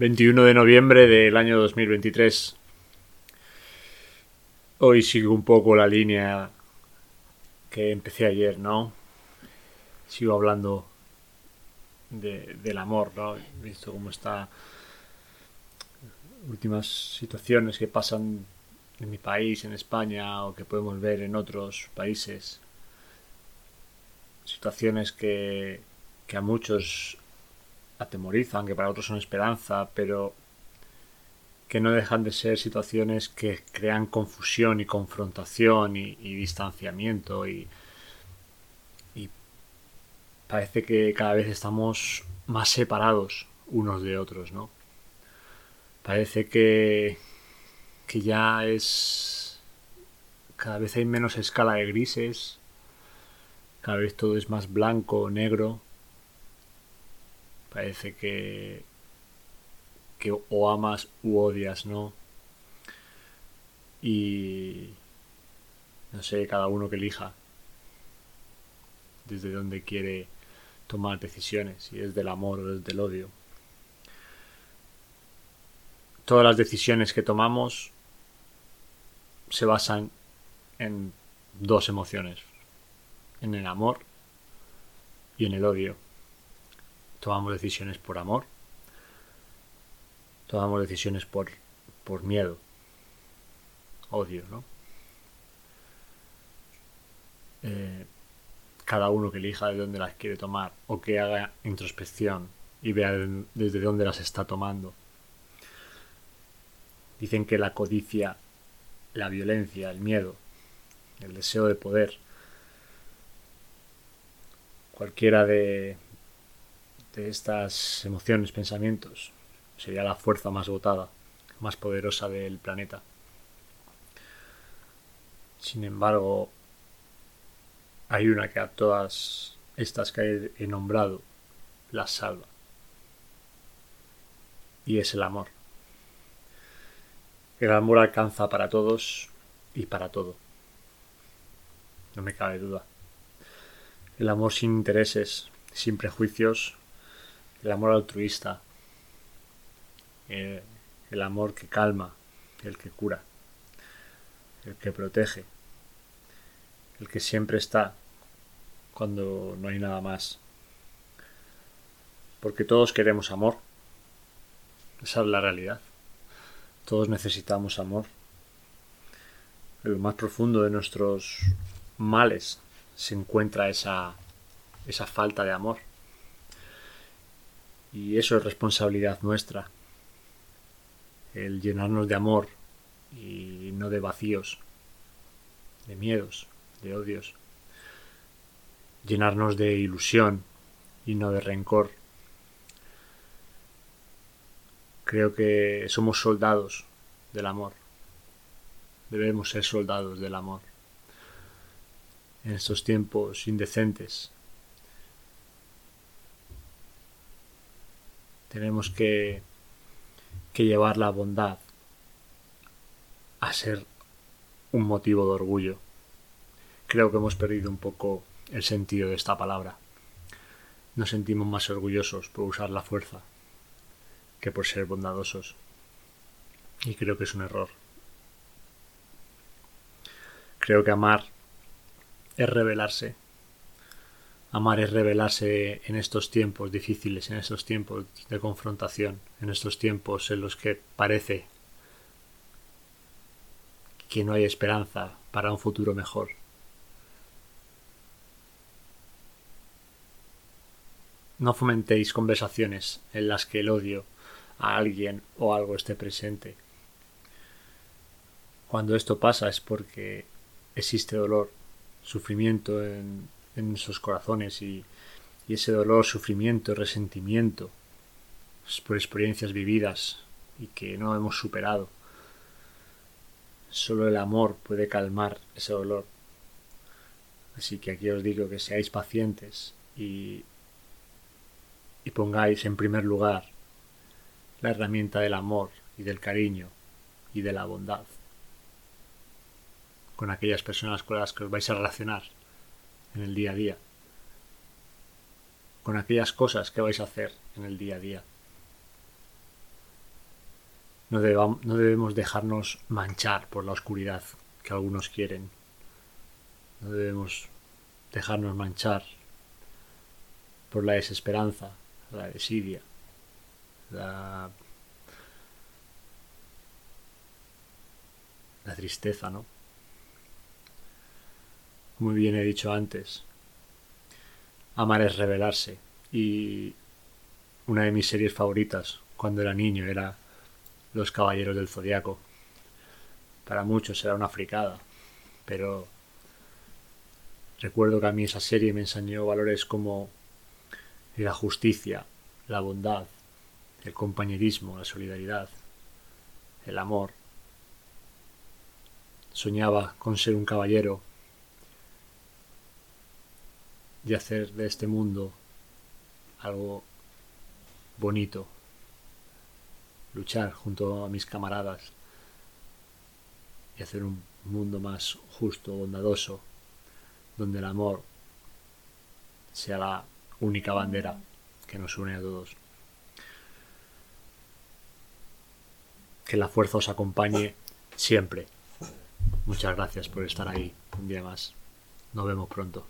21 de noviembre del año 2023. Hoy sigo un poco la línea que empecé ayer, ¿no? Sigo hablando del amor, ¿no? He visto cómo está últimas situaciones que pasan en mi país, en España, o que podemos ver en otros países. Situaciones que, que a muchos atemorizan, que para otros son esperanza, pero que no dejan de ser situaciones que crean confusión y confrontación y, distanciamiento y, parece que cada vez estamos más separados unos de otros, ¿no? Parece que, que ya es... cada vez hay menos escala de grises, cada vez todo es más blanco o negro, Parece que, que o amas u odias, ¿no? Y no sé, cada uno que elija desde dónde quiere tomar decisiones, si es del amor o desde el odio. Todas las decisiones que tomamos se basan en dos emociones, en el amor y en el odio tomamos decisiones por amor, tomamos decisiones por, por miedo, odio, ¿no? Eh, cada uno que elija de dónde las quiere tomar o que haga introspección y vea desde dónde las está tomando. Dicen que la codicia, la violencia, el miedo, el deseo de poder, cualquiera de, de estas emociones, pensamientos, sería la fuerza más votada, más poderosa del planeta. Sin embargo, hay una que a todas estas que he nombrado las salva. Y es el amor. El amor alcanza para todos y para todo. No me cabe duda. El amor sin intereses, sin prejuicios, el amor altruista, eh, el amor que calma, el que cura, el que protege, el que siempre está cuando no hay nada más. Porque todos queremos amor. Esa es la realidad. Todos necesitamos amor. En lo más profundo de nuestros males se encuentra esa, esa falta de amor. Y eso es responsabilidad nuestra. El llenarnos de amor y no de vacíos, de miedos, de odios. Llenarnos de ilusión y no de rencor. Creo que somos soldados del amor. Debemos ser soldados del amor. En estos tiempos indecentes Tenemos que, que llevar la bondad a ser un motivo de orgullo. Creo que hemos perdido un poco el sentido de esta palabra. Nos sentimos más orgullosos por usar la fuerza que por ser bondadosos. Y creo que es un error. Creo que amar es rebelarse Amar es revelarse en estos tiempos difíciles, en estos tiempos de confrontación, en estos tiempos en los que parece que no hay esperanza para un futuro mejor. No fomentéis conversaciones en las que el odio a alguien o algo esté presente. Cuando esto pasa es porque existe dolor, sufrimiento en en nuestros corazones y, ese dolor, sufrimiento, resentimiento por experiencias vividas y que no hemos superado. Solo el amor puede calmar ese dolor. Así que aquí os digo que seáis pacientes y, y pongáis en primer lugar la herramienta del amor y del cariño y de la bondad con aquellas personas con las que os vais a relacionar en el día a día, con aquellas cosas que vais a hacer en el día a día. no, no debemos dejarnos manchar por la oscuridad que algunos quieren. No debemos dejarnos manchar por la desesperanza, la desidia, la, la tristeza, ¿no? Muy bien he dicho antes, amar es revelarse y una de mis series favoritas cuando era niño era Los Caballeros del Zodiaco. Para muchos era una fricada, pero recuerdo que a mí esa serie me enseñó valores como la justicia, la bondad, el compañerismo, la solidaridad, el amor. Soñaba con ser un caballero y hacer de este mundo algo bonito. Luchar junto a mis camaradas y hacer un mundo más justo, bondadoso, donde el amor sea la única bandera que nos une a todos. Que la fuerza os acompañe siempre. Muchas gracias por estar ahí un día más. Nos vemos pronto.